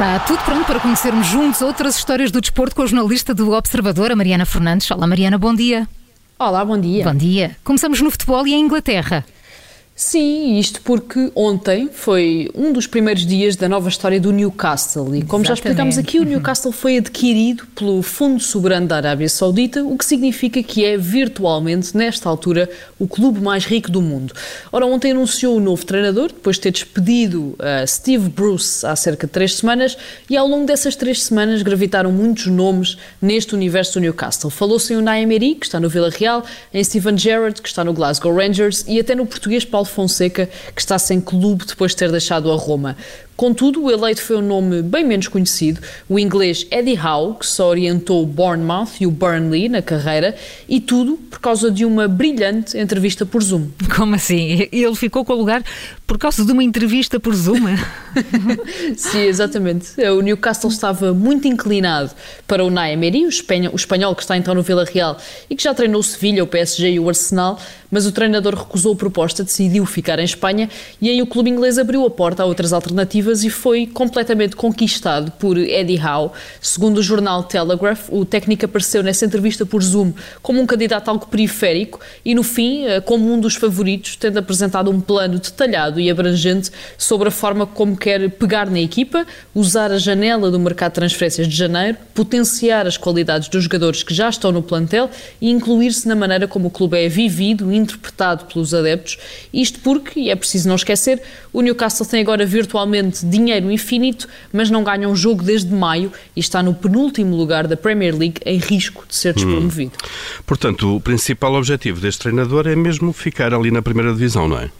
Está tudo pronto para conhecermos juntos outras histórias do desporto com a jornalista do Observador, a Mariana Fernandes. Olá, Mariana, bom dia. Olá, bom dia. Bom dia. Começamos no futebol e em Inglaterra. Sim, isto porque ontem foi um dos primeiros dias da nova história do Newcastle e como Exatamente. já explicámos aqui, o Newcastle foi adquirido pelo Fundo Soberano da Arábia Saudita, o que significa que é virtualmente, nesta altura, o clube mais rico do mundo. Ora, ontem anunciou o novo treinador, depois de ter despedido uh, Steve Bruce há cerca de três semanas e ao longo dessas três semanas gravitaram muitos nomes neste universo do Newcastle. Falou-se em Unai Emery, que está no Vila Real, em Steven Gerrard, que está no Glasgow Rangers e até no português Paulo Fonseca, que está sem clube depois de ter deixado a Roma. Contudo, o eleito foi um nome bem menos conhecido, o inglês Eddie Howe, que só orientou o Bournemouth e o Burnley na carreira, e tudo por causa de uma brilhante entrevista por Zoom. Como assim? Ele ficou com o lugar por causa de uma entrevista por Zoom? Sim, exatamente. O Newcastle estava muito inclinado para o Nay Emery, o espanhol, o espanhol que está então no Vila Real e que já treinou o Sevilha, o PSG e o Arsenal, mas o treinador recusou a proposta, decidiu ficar em Espanha e aí o clube inglês abriu a porta a outras alternativas e foi completamente conquistado por Eddie Howe. Segundo o jornal Telegraph, o técnico apareceu nessa entrevista por Zoom como um candidato algo periférico e, no fim, eh, como um dos favoritos, tendo apresentado um plano detalhado e abrangente sobre a forma como quer pegar na equipa, usar a janela do mercado de transferências de janeiro, potenciar as qualidades dos jogadores que já estão no plantel e incluir-se na maneira como o clube é vivido e interpretado pelos adeptos. Isto porque, e é preciso não esquecer, o Newcastle tem agora virtualmente dinheiro infinito, mas não ganha um jogo desde maio e está no penúltimo lugar da Premier League em risco de ser despromovido. Hum. Portanto, o principal objetivo deste treinador é mesmo ficar ali na primeira divisão, não é?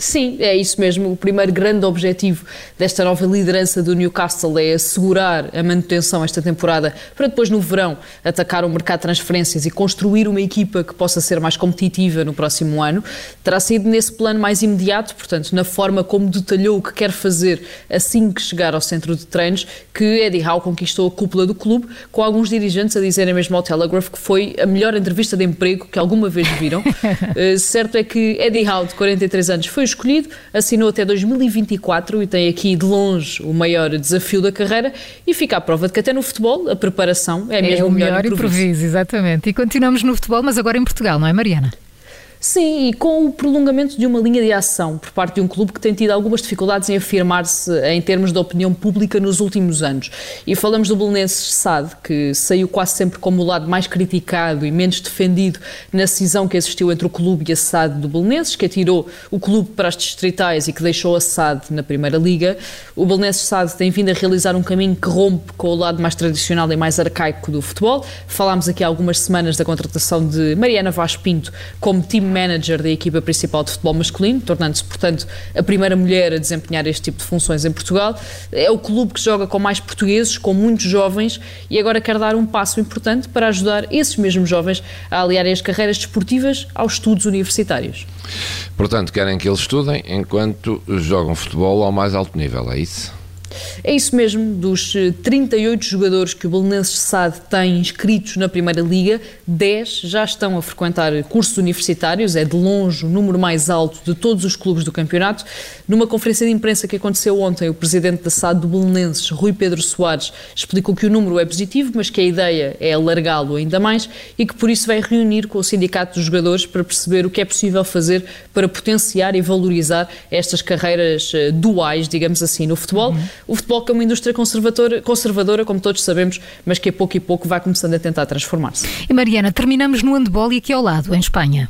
Sim, é isso mesmo. O primeiro grande objetivo desta nova liderança do Newcastle é assegurar a manutenção esta temporada para depois, no verão, atacar o mercado de transferências e construir uma equipa que possa ser mais competitiva no próximo ano. Terá sido nesse plano mais imediato, portanto, na forma como detalhou o que quer fazer assim que chegar ao centro de treinos, que Eddie Howe conquistou a cúpula do clube, com alguns dirigentes a dizerem mesmo ao Telegraph que foi a melhor entrevista de emprego que alguma vez viram. uh, certo é que Eddie Howe, de 43 anos, foi escolhido, assinou até 2024 e tem aqui de longe o maior desafio da carreira e fica à prova de que até no futebol a preparação é mesmo é o melhor, melhor improviso. improviso. Exatamente. E continuamos no futebol, mas agora em Portugal, não é, Mariana? Sim, e com o prolongamento de uma linha de ação por parte de um clube que tem tido algumas dificuldades em afirmar-se em termos de opinião pública nos últimos anos. E falamos do Belenenses SAD, que saiu quase sempre como o lado mais criticado e menos defendido na cisão que existiu entre o clube e a SAD do Belenenses, que atirou o clube para as distritais e que deixou a SAD na Primeira Liga. O Belenenses SAD tem vindo a realizar um caminho que rompe com o lado mais tradicional e mais arcaico do futebol. Falámos aqui há algumas semanas da contratação de Mariana Vaz Pinto como time manager da equipa principal de futebol masculino, tornando-se, portanto, a primeira mulher a desempenhar este tipo de funções em Portugal. É o clube que joga com mais portugueses, com muitos jovens, e agora quer dar um passo importante para ajudar esses mesmos jovens a aliarem as carreiras desportivas aos estudos universitários. Portanto, querem que eles estudem enquanto jogam futebol ao mais alto nível, é isso? É isso mesmo, dos 38 eh, jogadores que o Belenenses SAD tem inscritos na Primeira Liga, 10 já estão a frequentar cursos universitários, é de longe o número mais alto de todos os clubes do campeonato. Numa conferência de imprensa que aconteceu ontem, o presidente da SAD do Belenenses, Rui Pedro Soares, explicou que o número é positivo, mas que a ideia é alargá-lo ainda mais e que por isso vai reunir com o sindicato dos jogadores para perceber o que é possível fazer para potenciar e valorizar estas carreiras eh, duais, digamos assim, no futebol. Uhum o futebol que é uma indústria conservadora, conservadora, como todos sabemos, mas que a pouco e pouco vai começando a tentar transformar-se. E Mariana, terminamos no handball e aqui ao lado, em Espanha.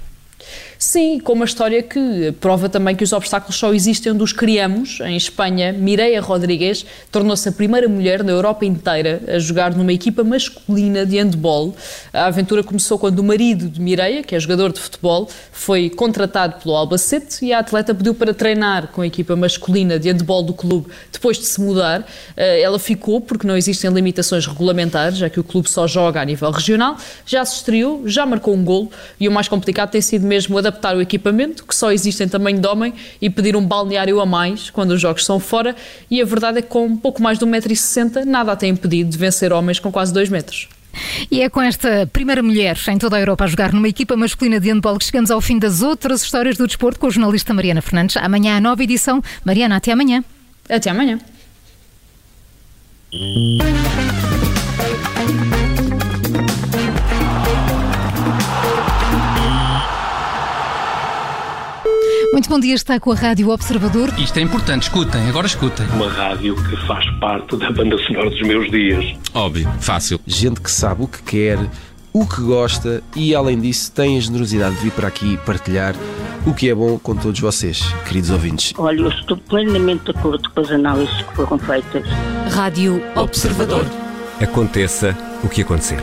Sim, com uma história que prova também que os obstáculos só existem onde os criamos. Em Espanha, Mireia Rodrigues tornou-se a primeira mulher na Europa inteira a jogar numa equipa masculina de handball. A aventura começou quando o marido de Mireia, que é jogador de futebol, foi contratado pelo Albacete e a atleta pediu para treinar com a equipa masculina de handball do clube depois de se mudar. Eh, ela ficou porque não existem limitações regulamentares, já que o clube só joga a nível regional. Já se estreou, já marcou um golo e o mais complicado tem sido mesmo adaptar adaptar o equipamento, que só existe em tamanho de homem, e pedir um balneário a mais quando os jogos são fora. E a verdade é que com um pouco mais de 1,60m, nada a tem impedido de vencer homens com quase 2 metros. E é com esta primeira mulher em toda a Europa a jogar numa equipa masculina de handball que chegamos ao fim das outras histórias do desporto com a jornalista Mariana Fernandes. Amanhã a nova edição. Mariana, até amanhã. Até amanhã. Muito bom dia, está com a Rádio Observador. Isto é importante, escutem, agora escutem. Uma rádio que faz parte da banda sonora dos meus dias. Óbvio, fácil. Gente que sabe o que quer, o que gosta e, além disso, tem a generosidade de vir para aqui partilhar o que é bom com todos vocês, queridos ouvintes. Olha, eu estou plenamente de acordo com as análises que foram feitas. Rádio Observador. Aconteça o que acontecer.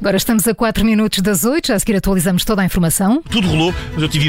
Agora estamos a 4 minutos das 8, já a seguir atualizamos toda a informação. Tudo rolou, mas eu tive